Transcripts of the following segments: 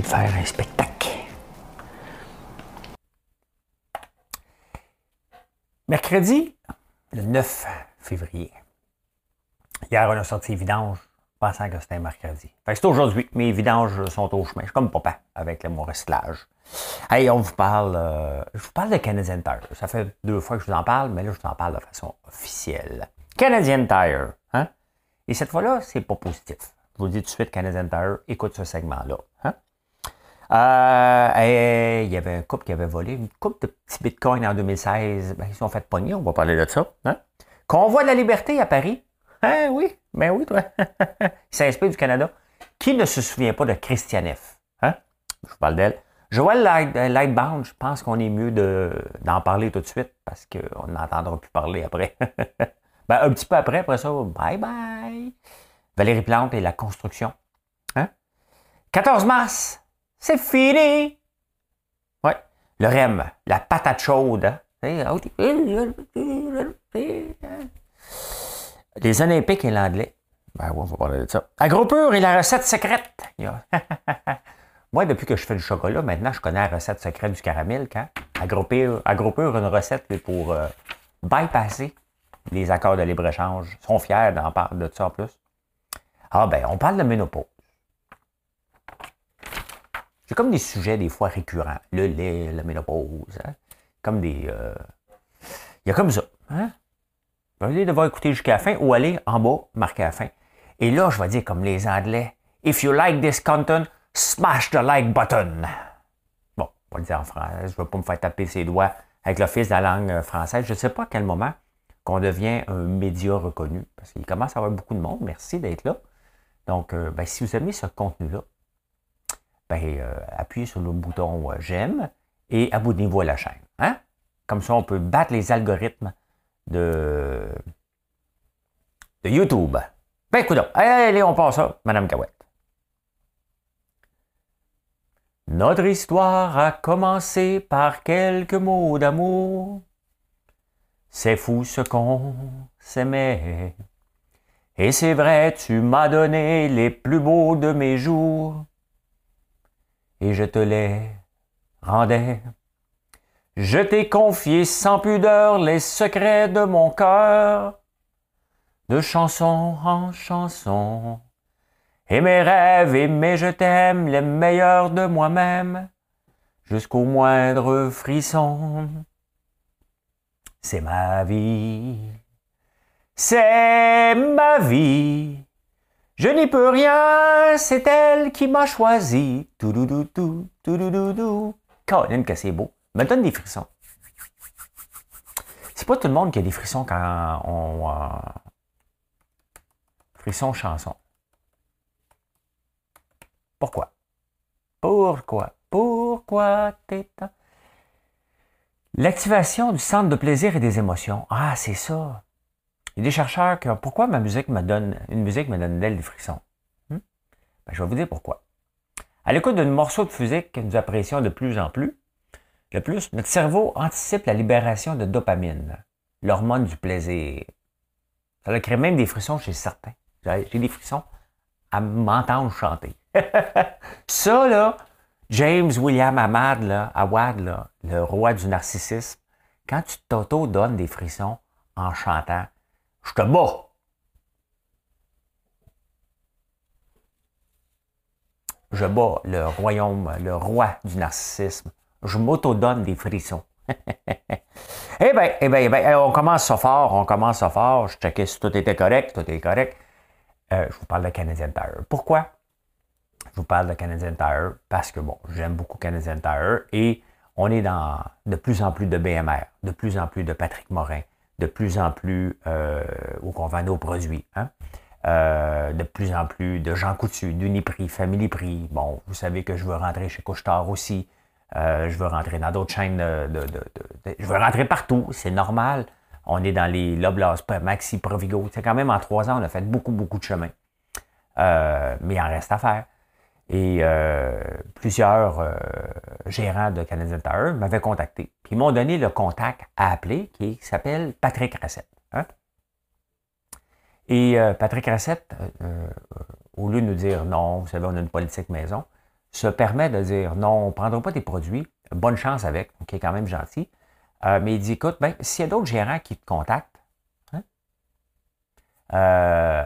De faire un spectacle. Mercredi, le 9 février. Hier, on a sorti vidange pensant que c'était un mercredi. Fait que c'est aujourd'hui. Mes vidanges sont au chemin. Je suis comme papa avec le, mon recyclage. Hey, on vous parle. euh, je vous parle de Canadian Tire. Ça fait deux fois que je vous en parle, mais là, je vous en parle de façon officielle. Canadian Tire. Hein? Et cette fois-là, c'est pas positif. Je vous dis tout de suite, Canadian Tire, écoute ce segment-là. Hein? Euh, il y avait un couple qui avait volé une coupe de petits bitcoins en 2016. Ben, ils se sont fait pogner, on va parler de ça. Hein? Convoi de la liberté à Paris. Hein, oui, ben oui, toi. il s'inspire du Canada. Qui ne se souvient pas de Christiane F? Hein? Je vous parle d'elle. Joël euh, Lightbound, je pense qu'on est mieux de- d'en parler tout de suite parce qu'on n'entendra plus parler après. ben, un petit peu après, après ça, bye bye. Valérie Plante et la construction. Hein? 14 mars, c'est fini. Ouais. Le REM, la patate chaude. hein? Les Olympiques et l'anglais. Ben oui, on va parler de ça. Agropur et la recette secrète. Moi, depuis que je fais du chocolat, maintenant, je connais la recette secrète du caramel. Quand Agropur, Agropur a une recette pour euh, bypasser les accords de libre-échange. Ils sont fiers d'en parler de ça en plus. Ah ben, on parle de ménopause. C'est comme des sujets des fois récurrents. Le lait, la ménopause. hein. Comme des... euh, Il y a comme ça. Hein? Vous allez devoir écouter jusqu'à la fin ou aller en bas, marquer à la fin. Et là, je vais dire comme les Anglais. If you like this content, smash the like button. Bon, on va le dire en français. Je ne vais pas me faire taper ses doigts avec l'Office de la langue euh, française. Je ne sais pas à quel moment qu'on devient un média reconnu. Parce qu'il commence à avoir beaucoup de monde. Merci d'être là. Donc, euh, ben, si vous aimez ce contenu-là, ben, euh, appuyez sur le bouton euh, j'aime et abonnez-vous à la chaîne. Hein? Comme ça, on peut battre les algorithmes de, de YouTube. Ben, écoute, allez, on passe ça, Madame Cahouette. Notre histoire a commencé par quelques mots d'amour. C'est fou ce qu'on s'aimait. Et c'est vrai, tu m'as donné les plus beaux de mes jours. Et je te les rendais. Je t'ai confié sans pudeur les secrets de mon cœur, de chanson en chanson. Et mes rêves et mes je t'aime, les meilleurs de moi-même, jusqu'au moindre frisson. C'est ma vie, c'est ma vie. Je n'y peux rien, c'est elle qui m'a choisi. Tout dou dou dou, tout dou dou dou. Colin, que c'est beau. Me donne des frissons. C'est pas tout le monde qui a des frissons quand on. euh, frissons chanson. Pourquoi? Pourquoi? Pourquoi t'es L'activation du centre de plaisir et des émotions. Ah, c'est ça. Il y a des chercheurs qui ont. Pourquoi ma musique me donne. Une musique me donne d'elle des frissons? Hmm? Ben, je vais vous dire pourquoi. À l'écoute d'un morceau de musique que nous apprécions de plus en plus, le plus, notre cerveau anticipe la libération de dopamine, l'hormone du plaisir. Ça crée même des frissons chez certains. J'ai j'ai des frissons à m'entendre chanter. Ça, là, James William Ahmad, là, Awad, là, le roi du narcissisme, quand tu t'auto-donnes des frissons en chantant, je te bats. Je bats le royaume, le roi du narcissisme. Je m'auto-donne des frissons. eh bien, eh ben, eh ben, on commence ça fort, on commence ça fort. Je checkais si tout était correct, tout est correct. Euh, je vous parle de Canadian Tire. Pourquoi? Je vous parle de Canadian Tire parce que, bon, j'aime beaucoup Canadian Tire et on est dans de plus en plus de BMR, de plus en plus de Patrick Morin, de plus en plus euh, où on vend nos produits. Hein? Euh, de plus en plus de gens coutus, d'Uniprix, Family Prix. Bon, vous savez que je veux rentrer chez Couchetard aussi. Euh, je veux rentrer dans d'autres chaînes de, Je veux rentrer partout, c'est normal. On est dans les Loblas, Maxi, Provigo. C'est quand même en trois ans, on a fait beaucoup, beaucoup de chemin. Euh, mais il en reste à faire. Et plusieurs gérants de Canadian Tower m'avaient contacté. Puis ils m'ont donné le contact à appeler qui s'appelle Patrick Rassette. Hein? Et euh, Patrick Rassette, euh, euh, au lieu de nous dire non, vous savez, on a une politique maison, se permet de dire non, on ne prendra pas tes produits, bonne chance avec, qui est quand même gentil. mais il dit écoute, ben, s'il y a d'autres gérants qui te contactent, hein,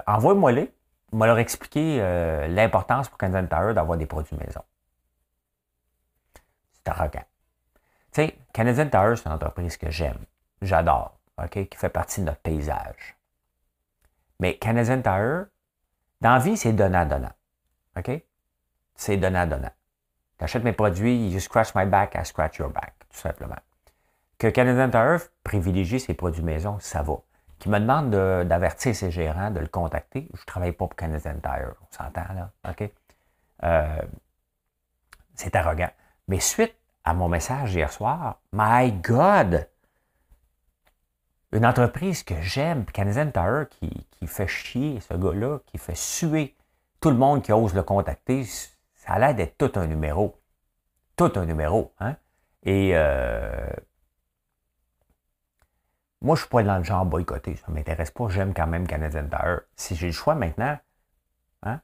envoie-moi-les. Va leur expliquer l'importance pour Canadian Tire d'avoir des produits maison. C'est arrogant. Tu sais, Canadian Tire, c'est une entreprise que j'aime, j'adore, qui fait partie de notre paysage. Mais Canadian Tire, dans vie, c'est donnant-donnant. OK? C'est donnant-donnant. Tu mes produits, you scratch my back, I scratch your back, tout simplement. Que Canadian Tire privilégie ses produits maison, ça va. Qui me demande d'avertir ses gérants, de le contacter. Je ne travaille pas pour Canadian Tire, on s'entend là. OK? Euh, c'est arrogant. Mais suite à mon message hier soir, my God! Une entreprise que j'aime, Canadian Tire, qui, qui fait chier ce gars-là, qui fait suer tout le monde qui ose le contacter, ça a l'air d'être tout un numéro. Tout un numéro. Hein? Et euh, moi, je ne suis pas dans le genre boycotté. Ça ne m'intéresse pas. J'aime quand même Canadian Tire. Si j'ai le choix maintenant hein,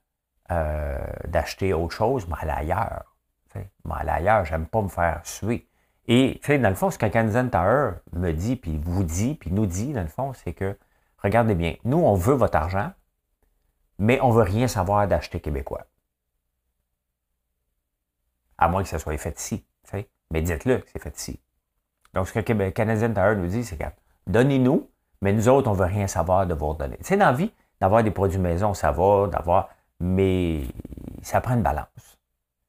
euh, d'acheter autre chose, mais aller ailleurs. Mais aller ailleurs, j'aime pas me faire suer. Et, dans le fond, ce que Canadian Tower me dit, puis vous dit, puis nous dit, dans le fond, c'est que, regardez bien, nous, on veut votre argent, mais on ne veut rien savoir d'acheter québécois. À moins que ça soit fait ici, tu sais. Mais dites-le que c'est fait ici. Donc, ce que Canadian Tower nous dit, c'est que, donnez-nous, mais nous autres, on ne veut rien savoir de vous redonner. Tu sais, dans la vie, d'avoir des produits maison, ça va, d'avoir, mais ça prend une balance.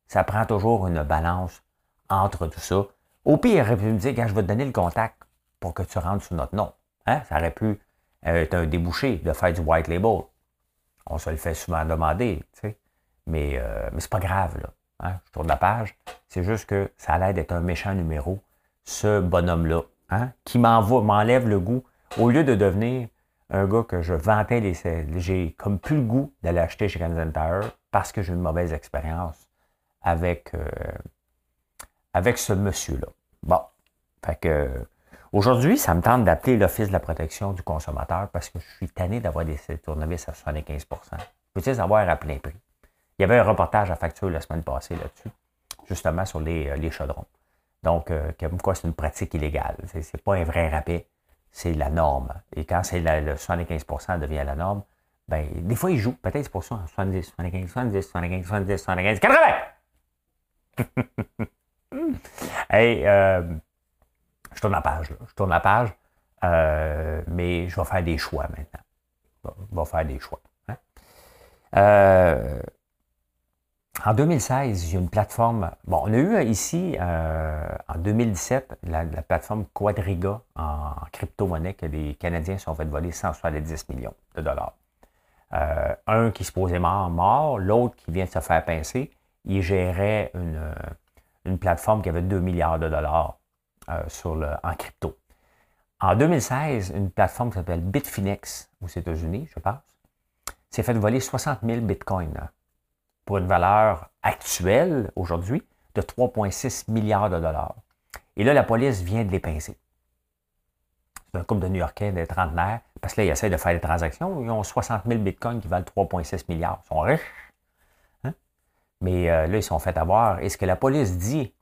Ça prend toujours une balance entre tout ça au pire, il aurait pu me dire, je vais te donner le contact pour que tu rentres sur notre nom. Hein? Ça aurait pu être un débouché de faire du white label. On se le fait souvent demander, tu sais. Mais, euh, mais c'est pas grave, là. Hein? Je tourne la page. C'est juste que ça a l'air d'être un méchant numéro, ce bonhomme-là, hein? qui m'enlève le goût. Au lieu de devenir un gars que je vantais les j'ai comme plus le goût d'aller acheter chez Canadian Tire parce que j'ai une mauvaise expérience avec, euh, avec ce monsieur-là. Bon. Fait que aujourd'hui, ça me tente d'appeler l'Office de la protection du consommateur parce que je suis tanné d'avoir des tournevis à 75% Peut-être avoir à plein prix? Il y avait un reportage à facture la semaine passée là-dessus, justement sur les, euh, les chaudrons. Donc, euh, comme quoi c'est une pratique illégale? C'est, n'est pas un vrai rabais, c'est la norme. Et quand c'est le 75% devient la norme, ben, des fois, ils jouent. Peut-être c'est pour ça, 70, 75, 70, 75, 70, 75, 80! hey, euh, je tourne la page. Je tourne la page. Euh, mais je vais faire des choix maintenant. Je vais faire des choix. Hein? Euh, en 2016, il y a une plateforme. Bon, on a eu ici, en 2017, la, plateforme Quadriga en, crypto-monnaie que les Canadiens sont fait voler 170 millions de dollars. un qui se posait mort, mort, l'autre qui vient de se faire pincer. Il gérait une, une plateforme qui avait 2 milliards de dollars euh, sur le, en crypto. En 2016, une plateforme qui s'appelle Bitfinex aux États-Unis, je pense, s'est fait voler 60 000 bitcoins hein, pour une valeur actuelle aujourd'hui de 3,6 milliards de dollars. Et là, la police vient de les pincer. C'est un couple de New-Yorkais, des trentenaires, parce que là, ils essaient de faire des transactions. Ils ont 60 000 bitcoins qui valent 3,6 milliards. Ils sont riches. Mais euh, là, ils sont fait avoir. Et ce que la police dit,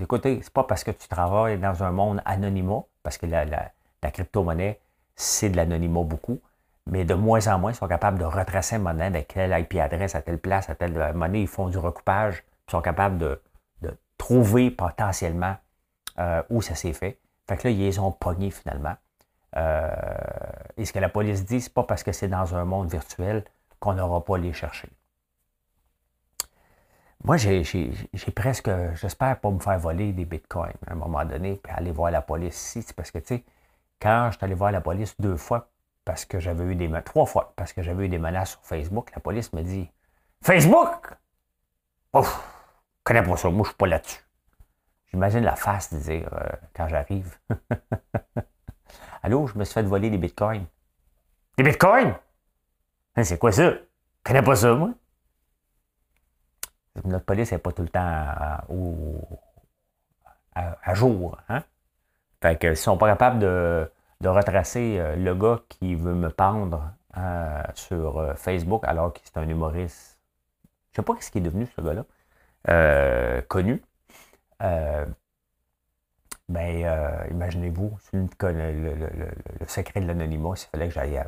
écoutez, c'est pas parce que tu travailles dans un monde anonymat, parce que la, crypto-monnaie, c'est de l'anonymat beaucoup, mais de moins en moins, ils sont capables de retracer une monnaie avec quelle IP adresse à telle place, à telle monnaie, ils font du recoupage, ils sont capables de, trouver potentiellement euh, où ça s'est fait. Fait que là, ils les ont pognés finalement. Euh, et ce que la police dit, c'est pas parce que c'est dans un monde virtuel qu'on n'aura pas les chercher. Moi, j'ai presque, j'espère pas me faire voler des bitcoins à un moment donné, puis aller voir la police ici. Parce que, tu sais, quand je suis allé voir la police deux fois parce que j'avais eu des trois fois, parce que j'avais eu des menaces sur Facebook, la police me dit Facebook! Ouf! Connais pas ça, moi je suis pas là-dessus. J'imagine la face de dire euh, quand j'arrive. Allô, je me suis fait voler des bitcoins. Des bitcoins? Hein, c'est quoi ça? Je connais pas ça, moi. Notre police n'est pas tout le temps à, à, jour. Hein? Fait que sont pas capables de, retracer euh, le gars qui veut me pendre euh, sur Facebook alors qu'il est un humoriste. Je sais pas ce qui est devenu ce gars-là. connu. Euh, ben, euh, imaginez-vous, le, secret de l'anonymat, s'il fallait que j'aille.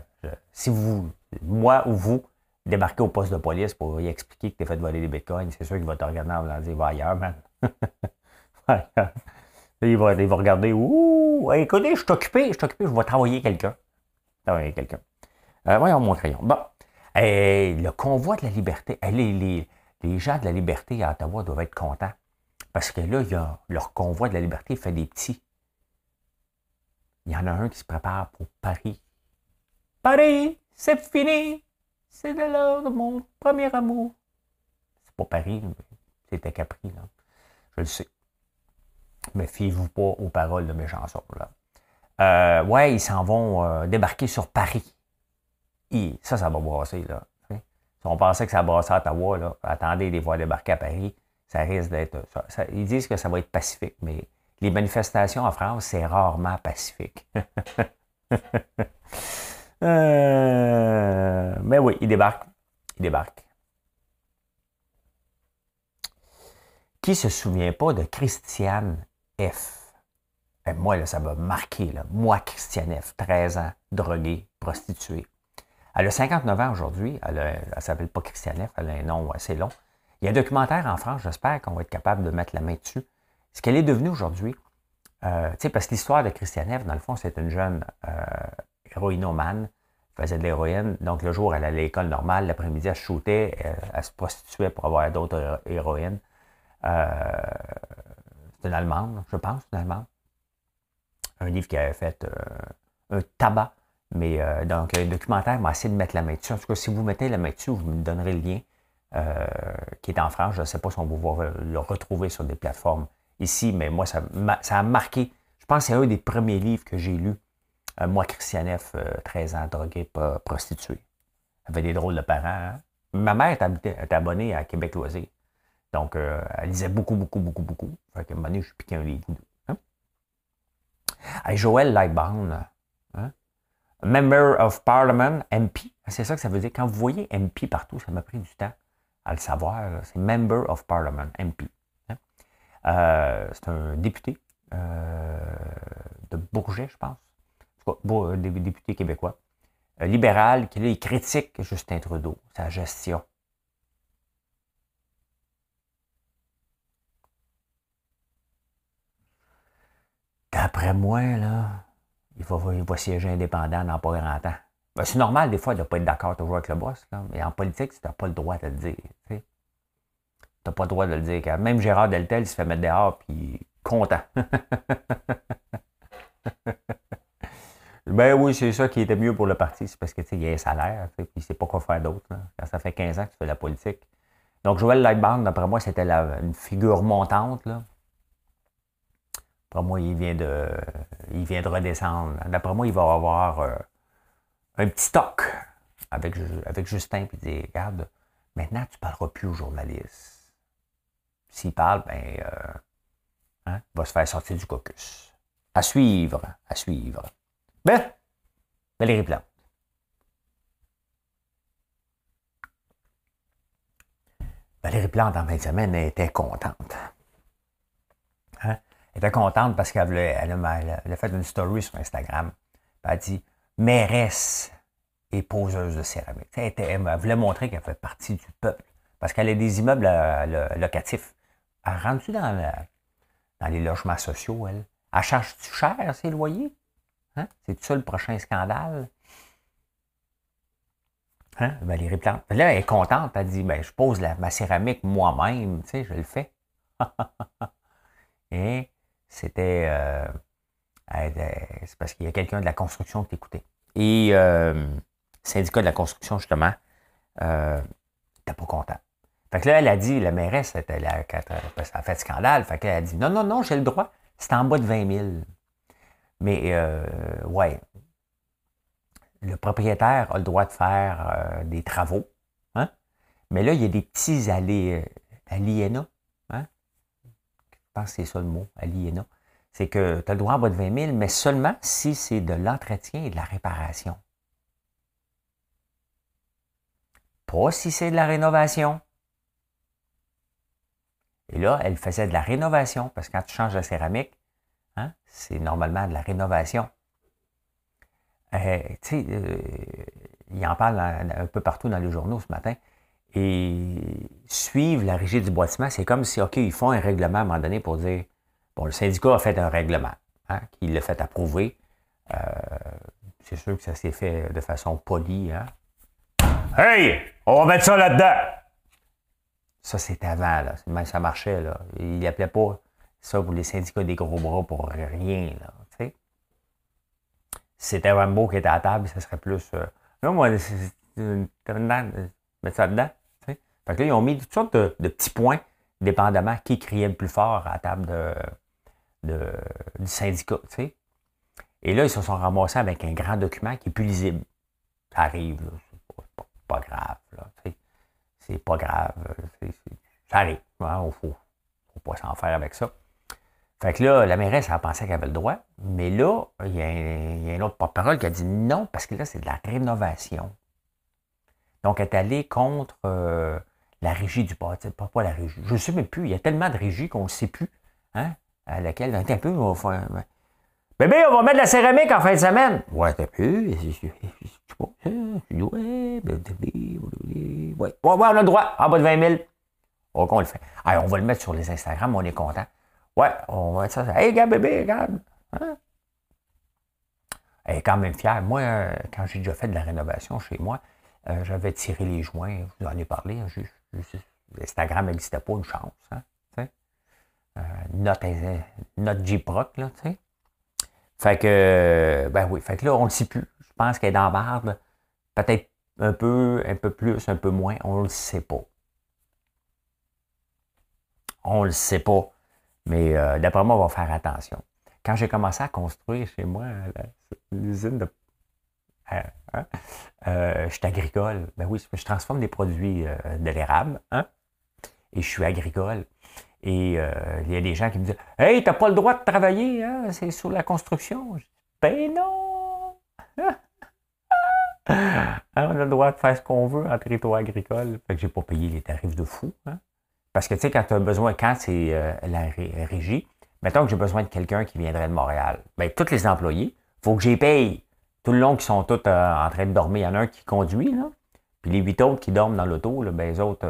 Si vous, moi ou vous, débarquez au poste de police pour y expliquer que tu es fait voler des bitcoins, c'est sûr qu'il va te regarder en dire va ailleurs, man. il, va, il va regarder Ouh, écoutez, je suis occupé, je suis occupé, je vais travailler quelqu'un. Travailler quelqu'un. Euh, voyons mon crayon. Bon. le convoi de la liberté. les, les, gens de la liberté à Ottawa doivent être contents. Parce que là, il y a leur convoi de la liberté fait des petits. Il y en a un qui se prépare pour Paris. Paris, c'est fini. C'est de l'heure de mon premier amour. C'est pas Paris, c'était Capri, là. Je le sais. Mais fiez-vous pas aux paroles de mes chansons, là. Euh, ouais, ils s'en vont euh, débarquer sur Paris. Et ça, ça va brasser, là. Si on pensait que ça brassait à Ottawa, là, attendez les voir débarquer à Paris ça risque d'être. ils disent que ça va être pacifique, mais les manifestations en France, c'est rarement pacifique. Euh, mais oui, ils débarquent. Ils débarquent. Qui se souvient pas de Christiane F? Eh, moi, là, ça m'a marqué. Là. Moi, Christiane F, 13 ans, droguée, prostituée. Elle a 59 ans aujourd'hui. Elle ne s'appelle pas Christiane F, elle a un nom assez long. Il y a un documentaire en France, j'espère qu'on va être capable de mettre la main dessus. Ce qu'elle est devenue aujourd'hui, euh, parce que l'histoire de Christiane dans le fond, c'est une jeune euh, héroïnomane, faisait de l'héroïne. Donc, le jour, elle allait à l'école normale, l'après-midi, elle shootait, elle, se prostituait pour avoir d'autres héroïnes. Euh, c'est une Allemande, je pense, une Allemande. Un livre qui avait fait euh, un tabac. Mais donc, le documentaire m'a essayé de mettre la main dessus. En tout cas, si vous mettez la main dessus, vous me donnerez le lien. Euh, qui est en France. Je ne sais pas si on va le retrouver sur des plateformes ici, mais moi, ça, a marqué. Je pense que c'est un des premiers livres que j'ai lu. Euh, moi, Christianef, 13 euh, ans, drogué, prostitué. avait des drôles de parents. Hein. Ma mère est abonnée à Québec Loisir. Donc, elle lisait beaucoup, beaucoup, beaucoup, beaucoup. Fait qu'à un moment donné, je piquais un livre. Hein? Joël Lightbound, hein? Member of Parliament, MP. C'est ça que ça veut dire. Quand vous voyez MP partout, ça m'a pris du temps à le savoir, c'est Member of Parliament, MP. Hein? Euh, c'est un député euh, de Bourget, je pense. Bon, député québécois. Euh, libéral, qui critique Justin Trudeau, sa gestion. D'après moi, là, il va, il siéger indépendant dans pas grand temps. Ben, c'est normal, des fois, de ne pas être d'accord toujours avec le boss. Mais en politique, tu n'as pas le droit de le dire. Tu n'as pas le droit de le dire. Même Gérard Deltel, il se fait mettre dehors, puis content. ben oui, c'est ça qui était mieux pour le parti. C'est parce qu'il y a un salaire, puis il ne sait pas quoi faire d'autre. ça fait 15 ans que tu fais la politique. Donc, Joël Lightbound, d'après moi, c'était une figure montante. D'après moi, il vient de, il vient de redescendre. D'après moi, il va avoir euh, un petit stock avec, Justin, puis dire Regarde, maintenant, tu ne parleras plus aux journalistes. S'il parle, ben, euh, hein, il va se faire sortir du caucus. À suivre, à suivre. Ben, Valérie Plante. Valérie Plante, en fin de semaine, était contente. Elle était contente parce qu'elle elle a, fait une story sur Instagram. Elle a dit mairesse et poseuse de céramique. Elle, voulait montrer qu'elle fait partie du peuple. Parce qu'elle a des immeubles euh, locatifs. Elle rentre-tu dans, les logements sociaux, elle? Elle charge-tu cher ses loyers? Hein? C'est ça le prochain scandale? Hein? Valérie Plante? Là, elle est contente. Elle dit ben, Je pose ma céramique moi-même. Je le fais. et c'était. Euh, c'est parce qu'il y a quelqu'un de la construction qui t'écoutait. Et euh, syndicat de la construction, justement, euh, n'était pas content. Fait que là, elle a dit, la mairesse, elle a, a fait scandale. Fait qu'elle a dit, non, non, non, j'ai le droit. C'est en bas de 20 000. Mais, euh, ouais, le propriétaire a le droit de faire euh, des travaux. Hein? Mais là, il y a des petits allées, aliénats. Je pense que c'est ça le mot, aliénat. C'est que tu as le droit en bas de 20 000, mais seulement si c'est de l'entretien et de la réparation. Pas si c'est de la rénovation. Et là, elle faisait de la rénovation, parce que quand tu changes la céramique, hein, c'est normalement de la rénovation. Euh, tu sais, euh, il en parle un peu partout dans les journaux ce matin. Suivre la régie du bâtiment, c'est comme si, OK, ils font un règlement à un moment donné pour dire, bon, le syndicat a fait un règlement, hein, qu'il l'a fait approuver. Euh, c'est sûr que ça s'est fait de façon polie. Hein. Hey, on va mettre ça là-dedans. Ça, c'est avant, là. Ça marchait, là. Il n'appelait pas ça pour les syndicats des gros bras pour rien, là. C'était Rambo qui était à table, ça serait plus. Euh, non, moi, c'est mettre ça dedans. Fait que là, ils ont mis toutes sortes de, petits points, dépendamment qui criait le plus fort à la table de, du syndicat. sais. Et là, ils se sont ramassés avec un grand document qui est plus lisible. Ça arrive, là pas grave. C'est pas grave. ça arrive. Il ne faut, pas s'en faire avec ça. Fait que là, la mairesse, a pensé qu'elle avait le droit. Mais là, il y, a un, autre porte-parole qui a dit non, parce que là, c'est de la rénovation. Donc, elle est allée contre euh, la régie du bâtiment. Pas, pas la régie. Je ne sais même plus. Il y a tellement de régies qu'on ne sait plus. Hein, à laquelle, un peu, on va faire, Bébé, on va mettre de la céramique en fin de semaine. Ouais, t'as pu. Ouais, ouais, on a le droit. En bas de 20 000. OK, on le fait. on va le mettre sur les Instagram, on est content. Ouais, on va mettre ça. Hey, regarde, bébé, regarde. Hein? Elle est quand même fière. Moi, euh, quand j'ai déjà fait de la rénovation chez moi, euh, j'avais tiré les joints. Je vous en ai parlé. Hein, Instagram n'existait pas, une chance. Hein, euh, notre, notre J-Proc, là, tu sais. Fait que, ben oui, fait que là, on ne le sait plus. Je pense qu'elle est dans barbe. Peut-être un peu, un peu plus, un peu moins. On ne le sait pas. On ne le sait pas. Mais euh, d'après moi, on va faire attention. Quand j'ai commencé à construire chez moi l'usine de. Euh, hein, euh, je suis agricole. Ben oui, je transforme des produits de l'érable. Hein, et je suis agricole. Et euh, il y a des gens qui me disent Hey, t'as pas le droit de travailler, hein? c'est sur la construction. Je dis, ben non! on a le droit de faire ce qu'on veut en territoire agricole. Fait que j'ai pas payé les tarifs de fou. Hein? Parce que tu sais, quand tu as besoin, quand c'est euh, la régie, mettons que j'ai besoin de quelqu'un qui viendrait de Montréal, bien, tous les employés, il faut que j'y paye. Tout le long qui sont tous euh, en train de dormir. Il y en a un qui conduit, là. Puis les huit autres qui dorment dans l'auto, ben, les autres,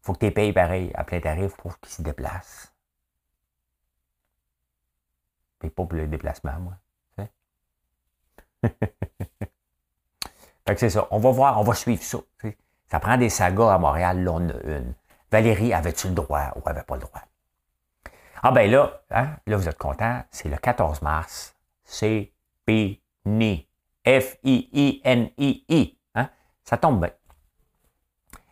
faut que tu payes pareil à plein tarif pour qu'ils se déplacent. paye pas pour le déplacement, moi. fait que c'est ça. On va voir, on va suivre ça. Ça prend des sagas à Montréal, là, on a une. Valérie, avait-tu le droit ou avait pas le droit? Ah ben là, hein, là, vous êtes content, c'est le 14 mars. C'est F-I-I-N-I-I. Hein? Ça tombe bien.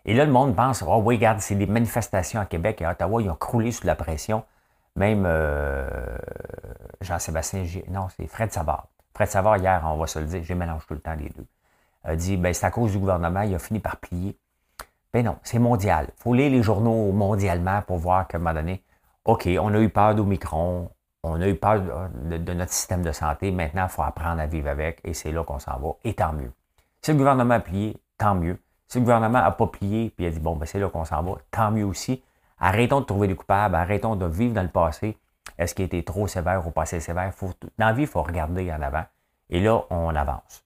Et là, le monde pense, oh oui, regarde, c'est des manifestations à Québec et à Ottawa, ils ont croulé sous la pression. Même euh, Jean-Sébastien, non, c'est Fred Savard. Fred Savard, hier, on va se le dire, j'ai mélangé tout le temps les deux, a dit, ben, c'est à cause du gouvernement, il a fini par plier. Ben non, c'est mondial. Il faut lire les journaux mondialement pour voir qu'à un moment donné, OK, on a eu peur d'Omicron, on a eu peur de, notre système de santé, maintenant, il faut apprendre à vivre avec, et c'est là qu'on s'en va, et tant mieux. Si le gouvernement a plié, tant mieux. Si le gouvernement n'a pas plié puis a dit bon, ben c'est là qu'on s'en va, tant mieux aussi. Arrêtons de trouver des coupables, arrêtons de vivre dans le passé. Est-ce qu'il a été trop sévère ou pas assez sévère? dans la vie, il faut regarder en avant. Et là, on avance.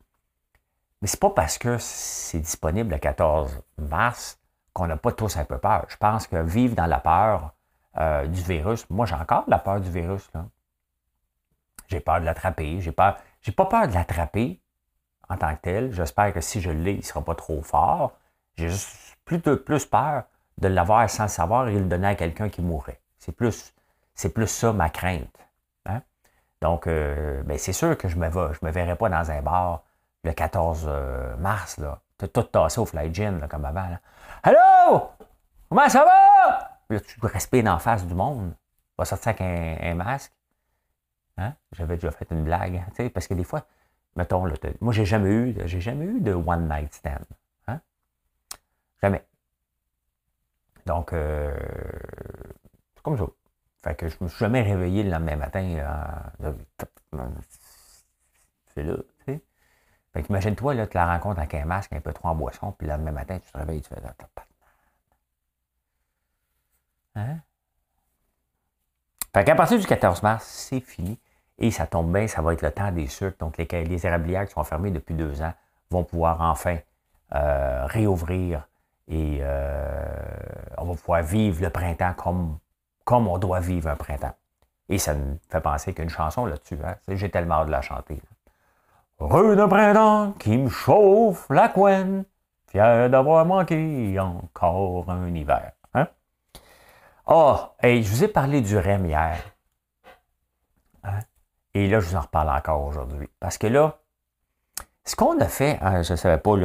Mais c'est pas parce que c'est disponible le 14 mars qu'on n'a pas tous un peu peur. Je pense que vivre dans la peur euh, du virus, moi j'ai encore la peur du virus. J'ai peur de l'attraper. J'ai peur. J'ai pas peur de l'attraper, en tant que tel. J'espère que si je l'ai, il ne sera pas trop fort. J'ai juste plus, plus peur de l'avoir sans le savoir et le donner à quelqu'un qui mourrait. C'est plus, c'est plus ça ma crainte. Hein. Donc, euh, ben, c'est sûr que je me, je me verrai pas dans un bar le 14 euh, mars, là. tout tassé au fly gin, comme avant. Là. Comment ça va? Là, tu respires en face du monde. Va sortir avec un, masque. Hein? J'avais déjà fait une blague. Hein, parce que des fois, mettons, moi, j'ai jamais eu, j'ai jamais eu de one night stand. Hein? Jamais. Donc, euh, c'est comme ça. Fait que je me suis jamais réveillé le lendemain matin. c'est là, tu. Fait que imagine-toi, là, tu la rencontres avec un masque un peu trop en boisson, puis le lendemain matin, tu te réveilles, tu fais Hein? Fait qu'à partir du 14 mars, c'est fini. Et ça tombe bien, ça va être le temps des sucres. Donc, les, les érablières qui sont fermées depuis deux ans vont pouvoir enfin euh, réouvrir et euh, on va pouvoir vivre le printemps comme, comme on doit vivre un printemps. Et ça me fait penser qu'une chanson là-dessus, hein, j'ai tellement hâte de la chanter. Rue de printemps qui me chauffe la couenne, fier d'avoir manqué encore un hiver. Hein? Oh, et je vous ai parlé du REM hier. Hein? Et là, je vous en reparle encore aujourd'hui. Parce que là, ce qu'on a fait, hein, je ne savais pas,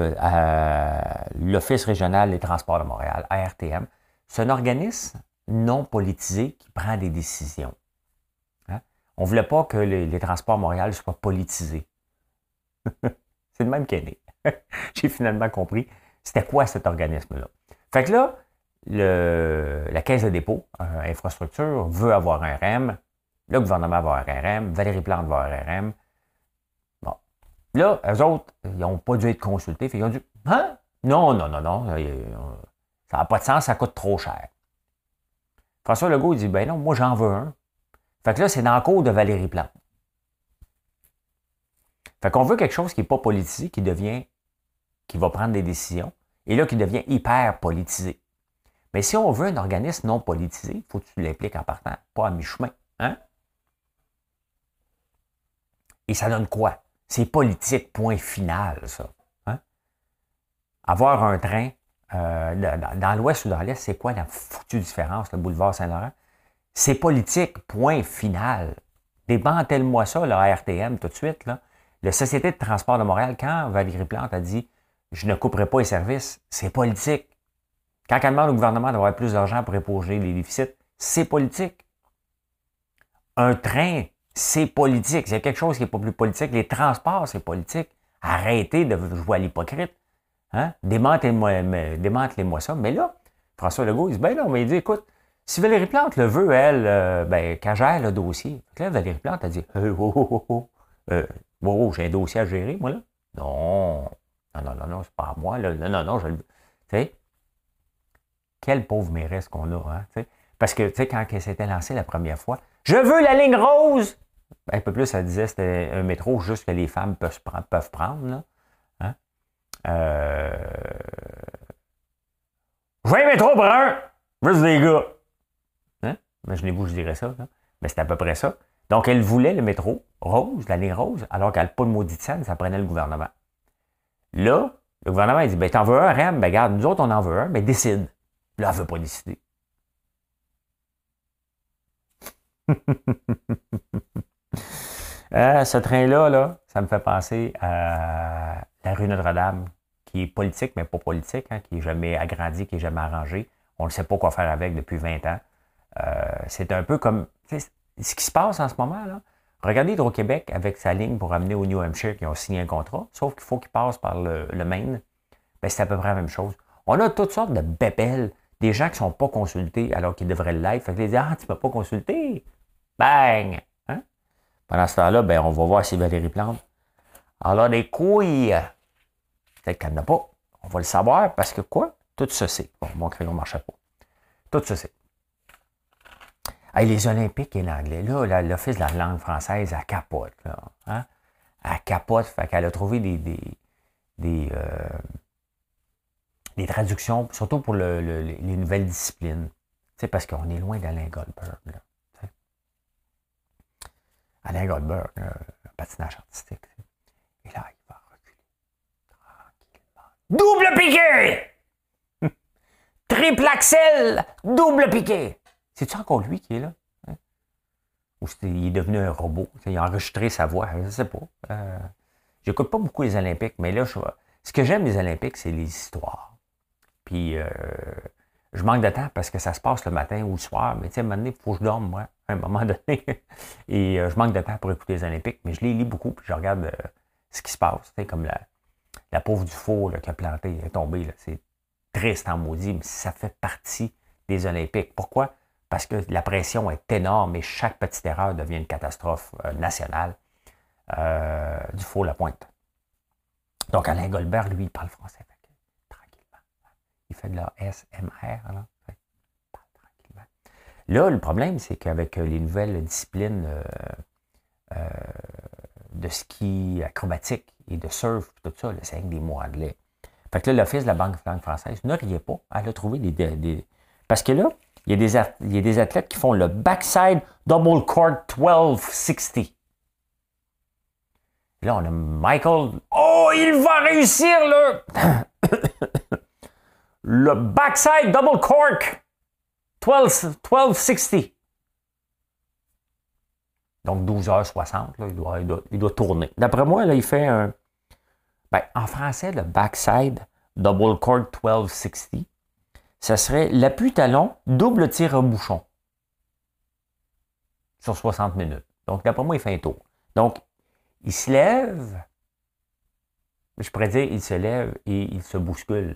l'Office régional des transports de Montréal, ARTM, c'est un organisme non politisé qui prend des décisions. Hein? On ne voulait pas que les, transports Montréal soient politisés. c'est le même qu'elle est. J'ai finalement compris c'était quoi cet organisme-là. Fait que là, la Caisse de dépôt, euh, infrastructure, veut avoir un REM. Le gouvernement va avoir un REM. Valérie Plante va avoir un REM. Bon. Là, eux autres, ils n'ont pas dû être consultés. ils ont dit Hein? Non, non, non, non. Euh, ça n'a pas de sens, ça coûte trop cher. François Legault dit Ben non, moi j'en veux un. Fait que là, c'est dans le cours de Valérie Plante. Fait qu'on veut quelque chose qui n'est pas politisé, qui devient, qui va prendre des décisions, et là, qui devient hyper politisé. Mais si on veut un organisme non politisé, il faut que tu l'impliques en partant, pas à mi-chemin. Hein? Et ça donne quoi? C'est politique, point final, ça. Hein? Avoir un train euh, dans, l'ouest ou dans l'est, c'est quoi la foutue différence, le boulevard Saint-Laurent? C'est politique, point final. Démantèle-moi ça, la RTM, tout de suite. Là. La Société de transport de Montréal, quand Valérie Plante a dit je ne couperai pas les services, c'est politique. Quand elle demande au gouvernement d'avoir plus d'argent pour épauger les déficits, c'est politique. Un train, c'est politique. C'est quelque chose qui n'est pas plus politique. Les transports, c'est politique. Arrêtez de jouer à l'hypocrite. Hein? Démantelez-moi ça. Mais là, François Legault, il dit, ben non, mais il dit, écoute, si Valérie Plante le veut, elle, euh, ben, qu'elle gère le dossier. là, Valérie Plante a dit, euh, oh, oh, oh, euh, oh, j'ai un dossier à gérer, moi, là. Non, non, non, non, non, c'est pas à moi. Non, non, non, je le. Tu sais, quelle pauvre mairesse qu'on a, hein. Parce que, tu sais, quand elle s'était lancée la première fois, je veux la ligne rose! Un peu plus, elle disait c'était un métro juste que les femmes peuvent, prendre. Hein? Euh... Je veux un métro brun! Juste des gars! Hein? Imaginez-vous, je dirais ça. Mais c'est à peu près ça. Donc, elle voulait le métro rose, la ligne rose, alors qu'elle n'a pas de maudite scène, ça prenait le gouvernement. Là, le gouvernement, il dit, ben, t'en veux un, REM? Ben, regarde, nous autres, on en veut un, mais décide. Là, elle ne veut pas décider. Euh, ce train-là, là, ça me fait penser à la rue Notre-Dame, qui est politique, mais pas politique, hein, qui n'est jamais agrandi, qui n'est jamais arrangé. On ne sait pas quoi faire avec depuis 20 ans. Euh, c'est un peu comme ce qui se passe en ce moment. Là. Regardez Hydro-Québec avec sa ligne pour amener au New Hampshire qui ont signé un contrat, sauf qu'il faut qu'ils passent par le, Maine. Ben, c'est à peu près la même chose. On a toutes sortes de bébelles, des gens qui ne sont pas consultés alors qu'ils devraient l'être. Fait que les disent Ah, tu ne m'as pas consulté? Bang! Hein? Pendant ce temps-là, ben, on va voir si Valérie Plante. Alors, des couilles. Peut-être qu'elle n'a pas. On va le savoir parce que quoi? Tout sait. Bon, mon crayon ne marchait pas. Tout se sait. les Olympiques et l'anglais, là, l'Office de la langue française, elle capote. Là, hein? Elle capote, fait qu'elle a trouvé des, des, des, euh, des traductions, surtout pour le, les nouvelles disciplines. C'est parce qu'on est loin d'Alain Goldberg. Alain Goldberg, un patinage artistique. Et là, il va reculer tranquillement. Double piqué! Triple axel, double piqué. C'est-tu encore lui qui est là? Hein? Ou il est devenu un robot. Il a enregistré sa voix. Je ne sais pas. Euh, J'écoute pas beaucoup les Olympiques, mais là, ce que j'aime des Olympiques, c'est les histoires. Puis, euh, je manque de temps parce que ça se passe le matin ou le soir. Mais tu sais, à un moment donné, il faut que je dorme, moi, à un moment donné. Et euh, je manque de temps pour écouter les Olympiques, mais je les lis beaucoup, puis je regarde euh, ce qui se passe. Tu sais, comme la, la pauvre du faux qui a planté, est tombée. C'est triste en maudit, mais ça fait partie des Olympiques. Pourquoi? Parce que la pression est énorme et chaque petite erreur devient une catastrophe nationale. du faux la pointe. Donc, Alain Goldberg, lui, il parle français. Il fait de la SMR. Là. Là, le problème, c'est qu'avec euh, les nouvelles disciplines euh, euh, de ski acrobatique et de surf, tout ça, c'est avec des mots anglais. Fait que là, l'Office de la Banque française ne riait pas. Elle a trouvé des, Parce que là, il y, a des, il y a des athlètes qui font le backside double court 1260. Là, on a Michael. Oh, il va réussir le. Le backside double cork 12, 1260. Donc 12h60, là, il, doit, il, doit, tourner. D'après moi, là, il fait un. Ben, en français, le backside double cork 1260, ça serait l'appui-talon double tir à bouchon sur 60 minutes. Donc, d'après moi, il fait un tour. Donc, il se lève, je pourrais dire, il se lève et il se bouscule.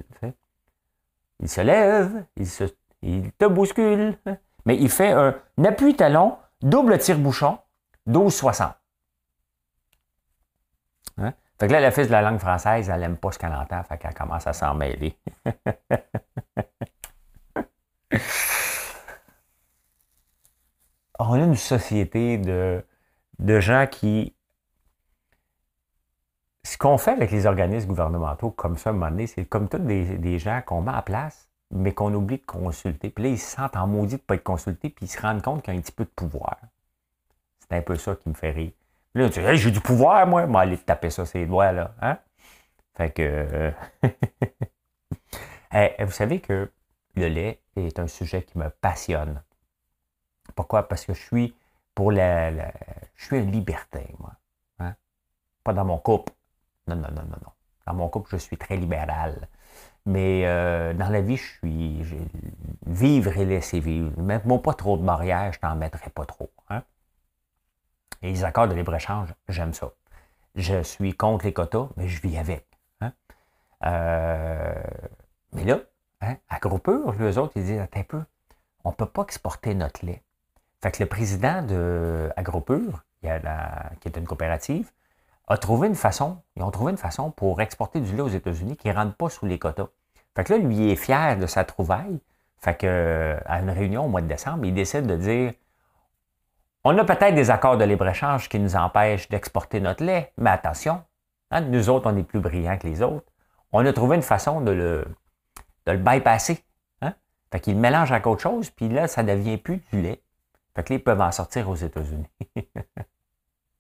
Il se lève, il, se, il te bouscule, mais il fait un, appui-talon, double tire-bouchon, 12-60. Hein? Fait que là, la fille de la langue française, elle n'aime pas ce qu'elle entend, fait qu'elle commence à s'en mêler. On a une société de, de gens qui ce qu'on fait avec les organismes gouvernementaux comme ça, à un moment donné, c'est comme tous des, gens qu'on met en place, mais qu'on oublie de consulter. Puis là, ils se sentent en maudit de ne pas être consultés, puis ils se rendent compte qu'il y a un petit peu de pouvoir. C'est un peu ça qui me fait rire. Puis là, tu dis, j'ai du pouvoir, moi, moi, aller te taper ça, ces doigts, là. Hein? Fait que. Euh, vous savez que le lait est un sujet qui me passionne. Pourquoi? Parce que je suis pour la. je suis un libertin, moi. Hein? Pas dans mon couple. Non, non, non, non, non. Dans mon couple, je suis très libéral. Mais euh, dans la vie, je suis. vivre et laisser vivre. Même pas trop de mariage, je t'en mettrai pas trop. Hein? Et les accords de libre-échange, j'aime ça. Je suis contre les quotas, mais je vis avec. Hein? Euh, mais là, hein, à eux autres, ils disent un peu, on ne peut pas exporter notre lait. Fait que le président de Agropure, qui est une coopérative, a trouvé une façon, ils ont trouvé une façon pour exporter du lait aux États-Unis qui ne rentre pas sous les quotas. Fait que là, lui, est fier de sa trouvaille. Fait que, à une réunion au mois de décembre, il décide de dire on a peut-être des accords de libre-échange qui nous empêchent d'exporter notre lait, mais attention, hein, nous autres, on est plus brillants que les autres. On a trouvé une façon de le, de le bypasser. Hein? Fait qu'il mélange avec autre chose, puis là, ça ne devient plus du lait. Fait que là, ils peuvent en sortir aux États-Unis.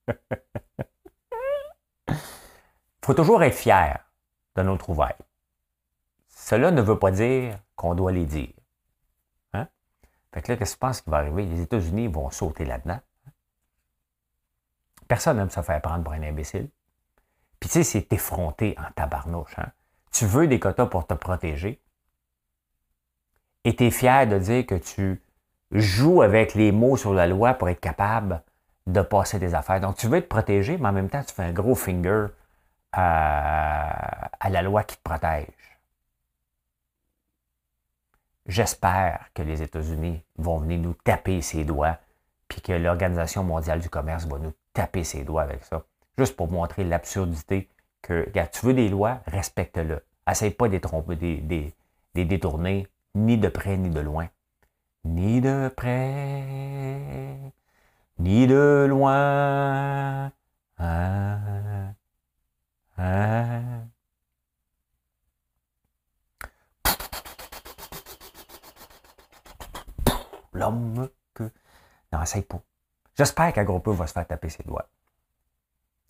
Il faut toujours être fier de nos trouvailles. Cela ne veut pas dire qu'on doit les dire. Hein? Fait que là, qu'est-ce que tu penses qui va arriver? Les États-Unis vont sauter là-dedans. Personne n'aime se faire prendre pour un imbécile. Puis tu sais, c'est effronté en tabarnouche. Hein? Tu veux des quotas pour te protéger. Et tu es fier de dire que tu joues avec les mots sur la loi pour être capable de passer des affaires. Donc, tu veux te protéger, mais en même temps, tu fais un gros finger à, la loi qui te protège. J'espère que les États-Unis vont venir nous taper ses doigts, puis que l'Organisation mondiale du commerce va nous taper ses doigts avec ça. Juste pour montrer l'absurdité que, regarde, tu veux des lois, respecte-le. Essaye pas de des détourner, ni de près ni de loin. Ni de près, ni de loin. Hein? Hein? L'homme que. Non, essaye pas. J'espère qu'Agropeux va se faire taper ses doigts.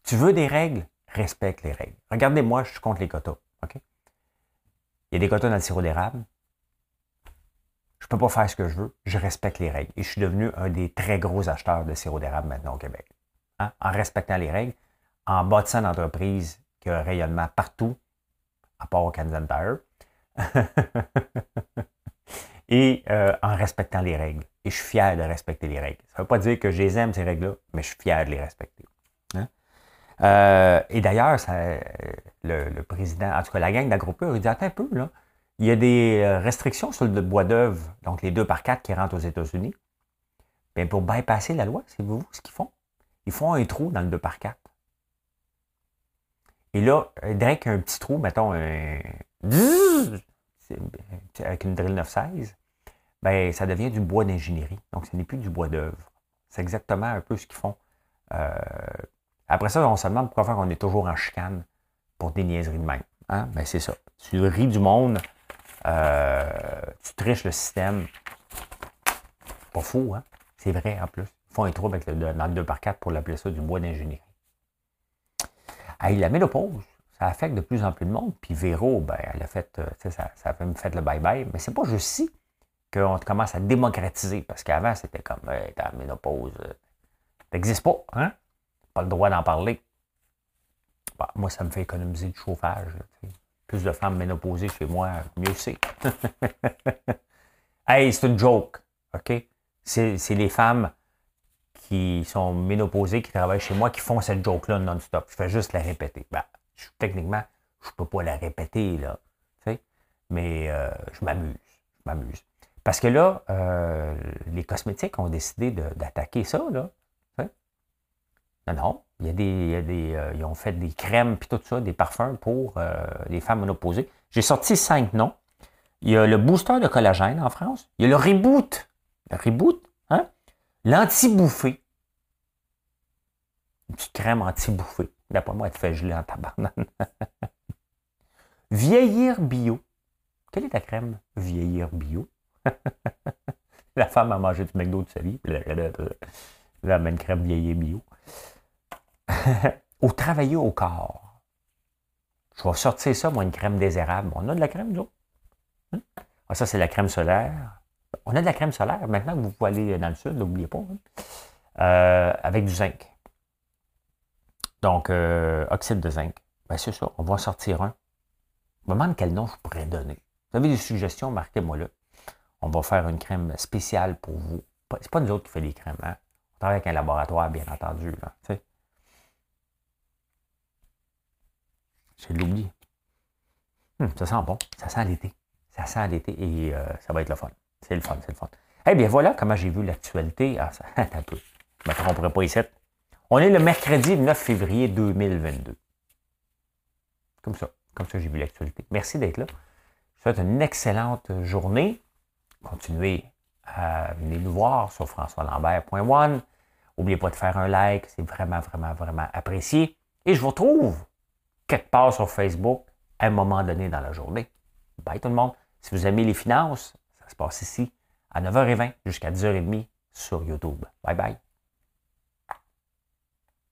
Tu veux des règles? Respecte les règles. Regardez-moi, je suis contre les quotas. Il y a des quotas dans le sirop d'érable. Je ne peux pas faire ce que je veux. Je respecte les règles. Et je suis devenu un des très gros acheteurs de sirop d'érable maintenant au Québec. Hein? En respectant les règles, en bâtissant une entreprise qui a un rayonnement partout, à part au Kansas Tire, et euh, en respectant les règles. Et je suis fier de respecter les règles. Ça ne veut pas dire que je les aime, ces règles-là, mais je suis fier de les respecter. Hein? Euh, et d'ailleurs, le, le, président, en tout cas la gang d'Agropur, il dit Attends un peu, là, il y a des euh, restrictions sur le bois d'œuvre, donc les 2 par 4 qui rentrent aux États-Unis. Bien, pour bypasser la loi, c'est vous ce qu'ils font. Ils font un trou dans le 2 par 4. Et là, y a un petit trou, mettons un. Avec une drill 916, ben, ça devient du bois d'ingénierie. Donc, ce n'est plus du bois d'œuvre. C'est exactement un peu ce qu'ils font. Euh, après ça, on se demande pourquoi on est toujours en chicane pour des niaiseries de même. Hein? Ben, c'est ça. Tu ris du monde, euh, tu triches le système. Pas fou, hein? C'est vrai en plus. Ils font un trou avec le, dans le 2 par 4 pour l'appeler ça du bois d'ingénierie. Hey, la ménopause, ça affecte de plus en plus de monde. Puis Véro, ben, elle a fait, euh, ça, ça a même fait le bye-bye. Mais c'est pas juste si qu'on commence à démocratiser. Parce qu'avant, c'était comme, hey, la ménopause, euh, n'existe pas, hein? Pas le droit d'en parler. Bah, moi, ça me fait économiser du chauffage. Plus de femmes ménopausées chez moi, mieux c'est. hey, c'est une joke, OK? C'est les femmes qui sont ménopausées, qui travaillent chez moi, qui font cette joke-là non-stop. Je fais juste la répéter. Ben, techniquement, je ne peux pas la répéter, là. Mais euh, je m'amuse. Je m'amuse. Parce que là, euh, les cosmétiques ont décidé d'attaquer ça, là. Non, non. Il y a des, euh, ils ont fait des crèmes puis tout ça, des parfums pour les femmes monoposées. J'ai sorti cinq noms. Il y a le booster de collagène en France. Il y a le reboot. Le reboot, hein? L'anti-bouffée. Une petite crème anti-bouffée. D'après moi, elle te fait geler en tabarnane. Vieillir bio. Quelle est ta crème vieillir bio? la femme a mangé du McDo de sa vie. La même crème vieillir bio. au travailler au corps. Je vais sortir ça, moi, une crème désérable. On a de la crème, nous hein? ah, ça, c'est la crème solaire. On a de la crème solaire. Maintenant vous pouvez aller dans le sud, n'oubliez pas. Hein? Euh, avec du zinc. Donc, euh, oxyde de zinc. Ben, c'est ça. On va en sortir un. Je me demande quel nom je pourrais donner. Vous avez des suggestions, marquez-moi là. On va faire une crème spéciale pour vous. C'est pas nous autres qui fait des crèmes. Hein? On travaille avec un laboratoire, bien entendu. Là, J'ai l'oublié. Hum, ça sent bon. Ça sent l'été. Ça sent l'été et euh, ça va être le fun. C'est le fun, c'est le fun. Eh bien, voilà comment j'ai vu l'actualité. Ah, ça, un peu. Je ne me tromperai pas ici. On est le mercredi 9 février 2022. Comme ça. Comme ça, j'ai vu l'actualité. Merci d'être là. Je vous souhaite une excellente journée. Continuez à venir nous voir sur françoislambert.one. N'oubliez pas de faire un like. C'est vraiment, vraiment, vraiment apprécié. Et je vous retrouve quelque part sur Facebook à un moment donné dans la journée. Bye tout le monde. Si vous aimez les finances, ça se passe ici à 9h20 jusqu'à 10h30 sur YouTube. Bye bye.